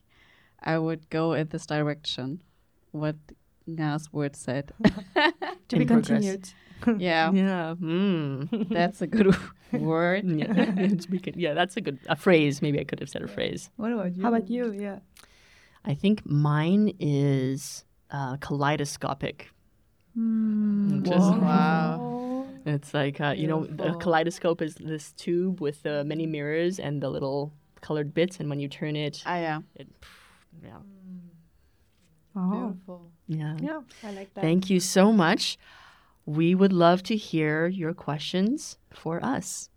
Speaker 3: I would go in this direction. What Nga's word said.
Speaker 5: To
Speaker 2: In
Speaker 5: be continued.
Speaker 3: yeah,
Speaker 2: Yeah. Mm.
Speaker 3: that's a good word.
Speaker 2: yeah. It's- yeah, that's a good a phrase. Maybe I could have said a phrase.
Speaker 4: What about you?
Speaker 5: How about you? Yeah.
Speaker 2: I think mine is uh, kaleidoscopic. Just-
Speaker 3: Wow.
Speaker 2: It's like uh, you know, a kaleidoscope is this tube with uh, many mirrors and the little colored bits, and when you turn it,
Speaker 3: Ah, yeah.
Speaker 2: it, yeah,
Speaker 5: Oh.
Speaker 4: Beautiful.
Speaker 2: yeah.
Speaker 5: Yeah, I like that.
Speaker 2: Thank you so much. We would love to hear your questions for us.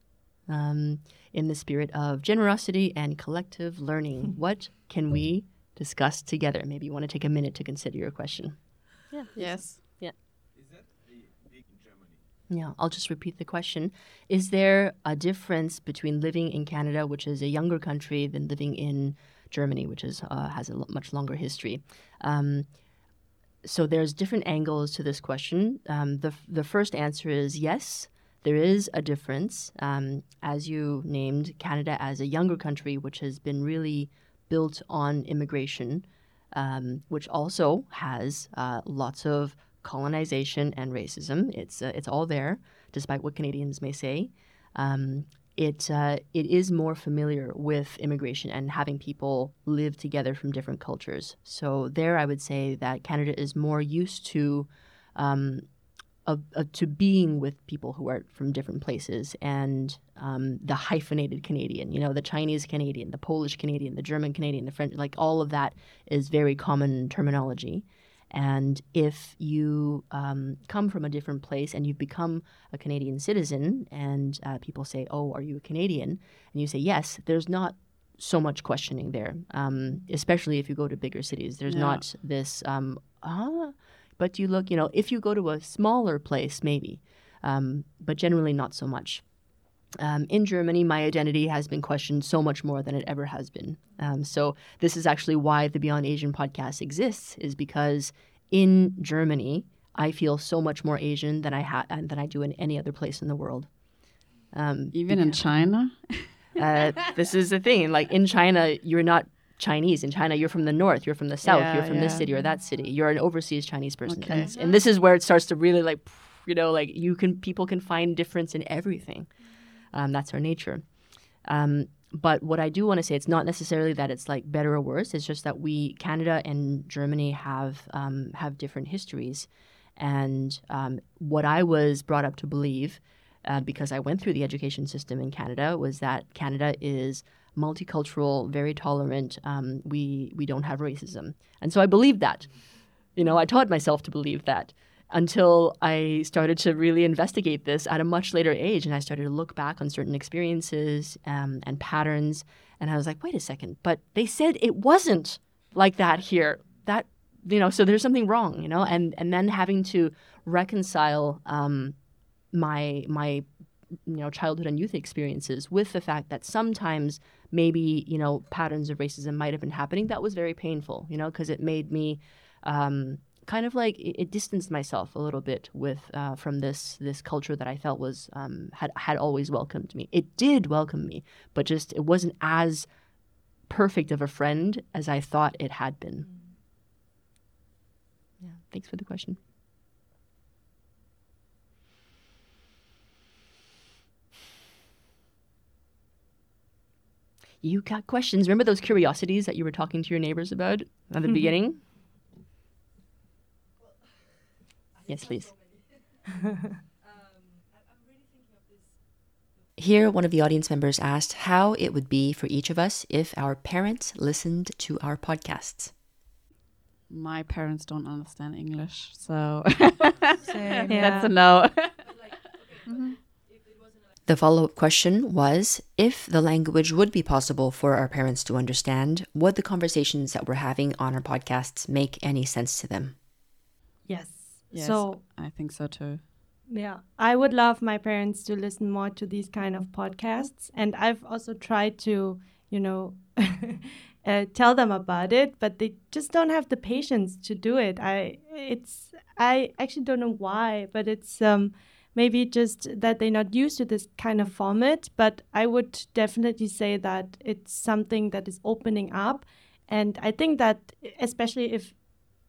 Speaker 2: Um, in the spirit of generosity and collective learning, what can we discuss together? Maybe you want to take a minute to consider your question. Yeah.
Speaker 3: Yes.
Speaker 2: Yeah, I'll just repeat the question. Is there a difference between living in Canada, which is a younger country, than living in Germany, which is uh, has a much longer history? Um, so there's different angles to this question. Um, the the first answer is yes, there is a difference. Um, as you named Canada as a younger country, which has been really built on immigration, um, which also has uh, lots of colonization and racism. It's uh, it's all there, despite what Canadians may say. Um, it uh, it is more familiar with immigration and having people live together from different cultures. So there, I would say that Canada is more used to um, of, to being with people who are from different places and um, the hyphenated Canadian, you know, the Chinese Canadian, the Polish Canadian, the German Canadian, the French, like all of that is very common terminology. And if you um, come from a different place and you've become a Canadian citizen, and uh, people say, Oh, are you a Canadian? And you say, Yes, there's not so much questioning there, um, especially if you go to bigger cities. There's yeah. not this, um, ah, but you look, you know, if you go to a smaller place, maybe, um, but generally not so much. Um, in Germany, my identity has been questioned so much more than it ever has been. Um, so this is actually why the Beyond Asian podcast exists, is because in Germany, I feel so much more Asian than I ha- than I do in any other place in the world.
Speaker 3: Um, Even in China.
Speaker 2: uh, this is the thing. Like in China, you're not Chinese. In China, you're from the north, you're from the south, yeah, you're from yeah. this city or that city. You're an overseas Chinese person. Okay. And, and, this is where it starts to really like, you know, like you can people can find difference in everything. Um, that's our nature. Um, but what I do want to say, it's not necessarily that it's like better or worse. It's just that we, Canada and Germany, have um, have different histories, and um, what I was brought up to believe, uh, because I went through the education system in Canada, was that Canada is multicultural, very tolerant. Um, we we don't have racism, and so I believed that. You know, I taught myself to believe that until I started to really investigate this at a much later age. And I started to look back on certain experiences um, and patterns. And I was like, wait a second, but they said it wasn't like that here. That, you know, so there's something wrong, you know? And, and then having to reconcile um, my, my, you know, childhood and youth experiences with the fact that sometimes maybe, you know, patterns of racism might have been happening, that was very painful, you know, because it made me, um, kind of like it, it distanced myself a little bit with uh, from this this culture that I felt was um, had had always welcomed me. It did welcome me, but just it wasn't as perfect of a friend as I thought it had been. Yeah, thanks for the question. You got questions. Remember those curiosities that you were talking to your neighbors about at the beginning? Yes, please. Here, one of the audience members asked how it would be for each of us if our parents listened to our podcasts.
Speaker 3: My parents don't understand English, so yeah. that's a no.
Speaker 2: mm-hmm. The follow up question was If the language would be possible for our parents to understand, would the conversations that we're having on our podcasts make any sense to them?
Speaker 5: Yes.
Speaker 3: Yes, so I think so too.
Speaker 5: Yeah, I would love my parents to listen more to these kind of podcasts, and I've also tried to, you know, uh, tell them about it, but they just don't have the patience to do it. I it's I actually don't know why, but it's um maybe just that they're not used to this kind of format. But I would definitely say that it's something that is opening up, and I think that especially if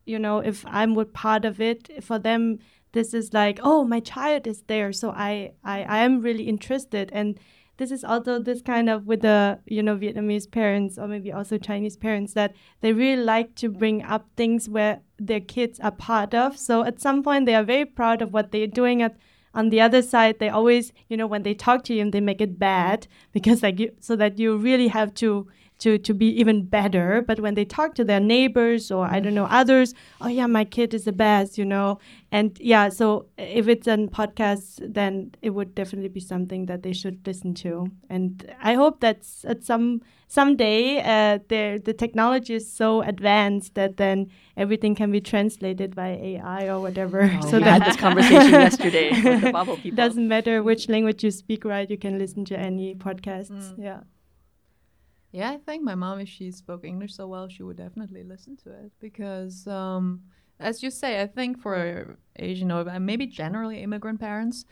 Speaker 5: you know if i'm with part of it for them this is like oh my child is there. So i i, I am really interested. And this is also this kind of with the you know vietnamese parents or maybe also chinese parents that they really like to bring up things where their kids are part of. So at some point they are very proud of what they're doing. At on the other side they always you know when they talk to you they make it bad because like you so that you really have to to to be even better but when they talk to their neighbors or i don't know others oh yeah my kid is the best you know? And yeah so if it's a podcast then it would definitely be something that they should listen to. And i hope that at some someday uh, the technology is so advanced that then everything can be translated by ai or whatever.
Speaker 2: Oh, so we that had this conversation yesterday with the bubble
Speaker 5: people. Doesn't matter which language you speak right you can listen to any podcasts. Mm. yeah
Speaker 4: yeah, I think my mom, if she spoke English so well, she would definitely listen to it because, um, as you say, I think for Asian or maybe generally immigrant parents,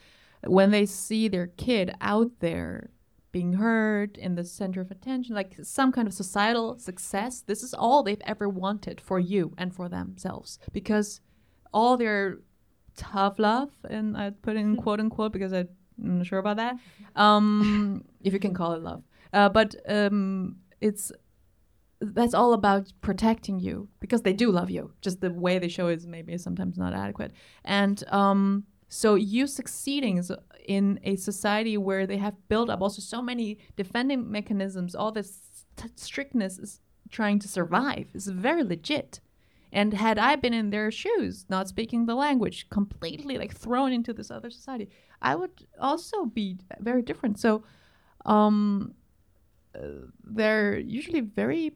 Speaker 4: when they see their kid out there being heard in the center of attention, like some kind of societal success, this is all they've ever wanted for you and for themselves because all their tough love, and I put in quote unquote because I I'm not sure about that. Um, if you can call it love, uh, but um, it's that's all about protecting you because they do love you. Just the way they show is maybe sometimes not adequate, and um, so you succeeding in a society where they have built up also so many defending mechanisms. All this st- strictness is trying to survive is very legit. And had I been in their shoes, not speaking the language, completely like thrown into this other society, I would also be very different. So, um, uh, they're usually very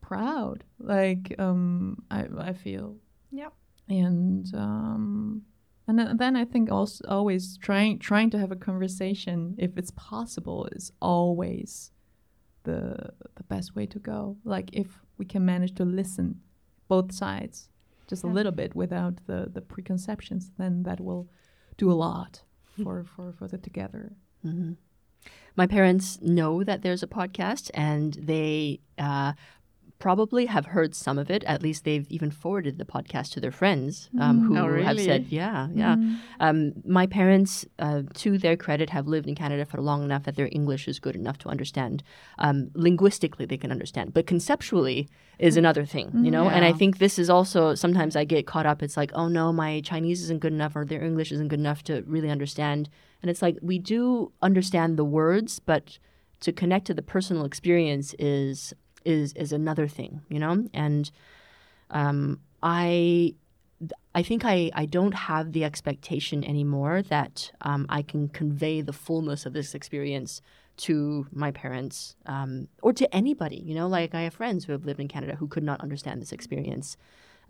Speaker 4: proud. Like, um, I I feel.
Speaker 5: Yeah.
Speaker 4: And um, and then- then I think also always trying trying to have a conversation if it's possible is always the the best way to go. Like if we can manage to listen both sides just a little bit without the the preconceptions, then that will do a lot for for for the together.
Speaker 2: hmm My parents know that there's a podcast, and they uh, probably have heard some of it. At least they've even forwarded the podcast to their friends um, who
Speaker 3: Oh,
Speaker 2: have said, "Yeah, yeah." Um, my parents, uh, to their credit, have lived in Canada for long enough that their English is good enough to understand. Um, linguistically, they can understand, but conceptually is another thing, you know. And I think this is also sometimes I get caught up. It's like, oh no, my Chinese isn't good enough, or their English isn't good enough to really understand. And it's like we do understand the words, but to connect to the personal experience is is is another thing, you know. And um, I I think I, I don't have the expectation anymore that um, I can convey the fullness of this experience to my parents um, or to anybody. You know, like I have friends who have lived in Canada who could not understand this experience.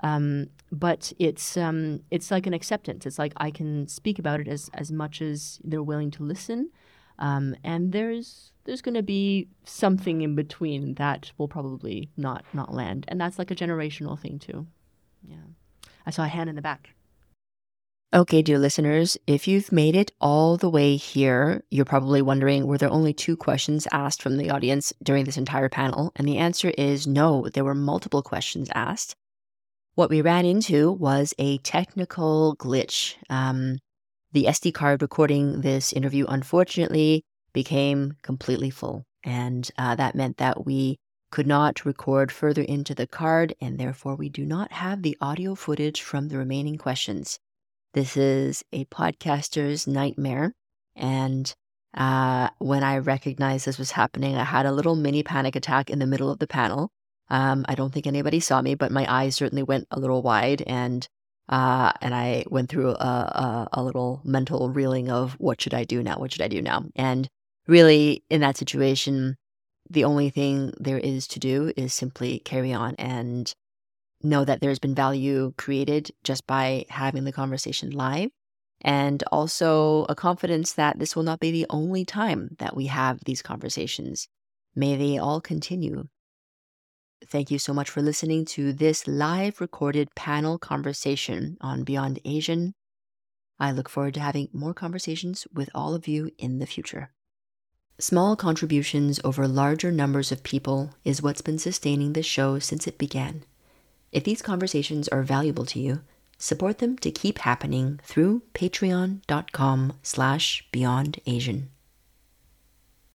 Speaker 2: Um, but it's um, it's like an acceptance. It's like I can speak about it as as much as they're willing to listen. Um, and there's there's going to be something in between that will probably not not land, and that's like a generational thing too. Yeah. I saw a hand in the back. Okay, dear listeners, if you've made it all the way here, you're probably wondering were there only two questions asked from the audience during this entire panel? And the answer is no, there were multiple questions asked. What we ran into was a technical glitch. Um, the SD card recording this interview, unfortunately, became completely full. And uh, that meant that we could not record further into the card, and therefore we do not have the audio footage from the remaining questions. This is a podcaster's nightmare. And uh, when I recognized this was happening, I had a little mini panic attack in the middle of the panel. Um, I don't think anybody saw me, but my eyes certainly went a little wide, and uh, and I went through a, a, a little mental reeling of what should I do now? What should I do now? And really, in that situation, the only thing there is to do is simply carry on and know that there's been value created just by having the conversation live. And also a confidence that this will not be the only time that we have these conversations. May they all continue. Thank you so much for listening to this live recorded panel conversation on Beyond Asian. I look forward to having more conversations with all of you in the future. Small contributions over larger numbers of people is what's been sustaining this show since it began. If these conversations are valuable to you, support them to keep happening through patreon.com slash beyondasian.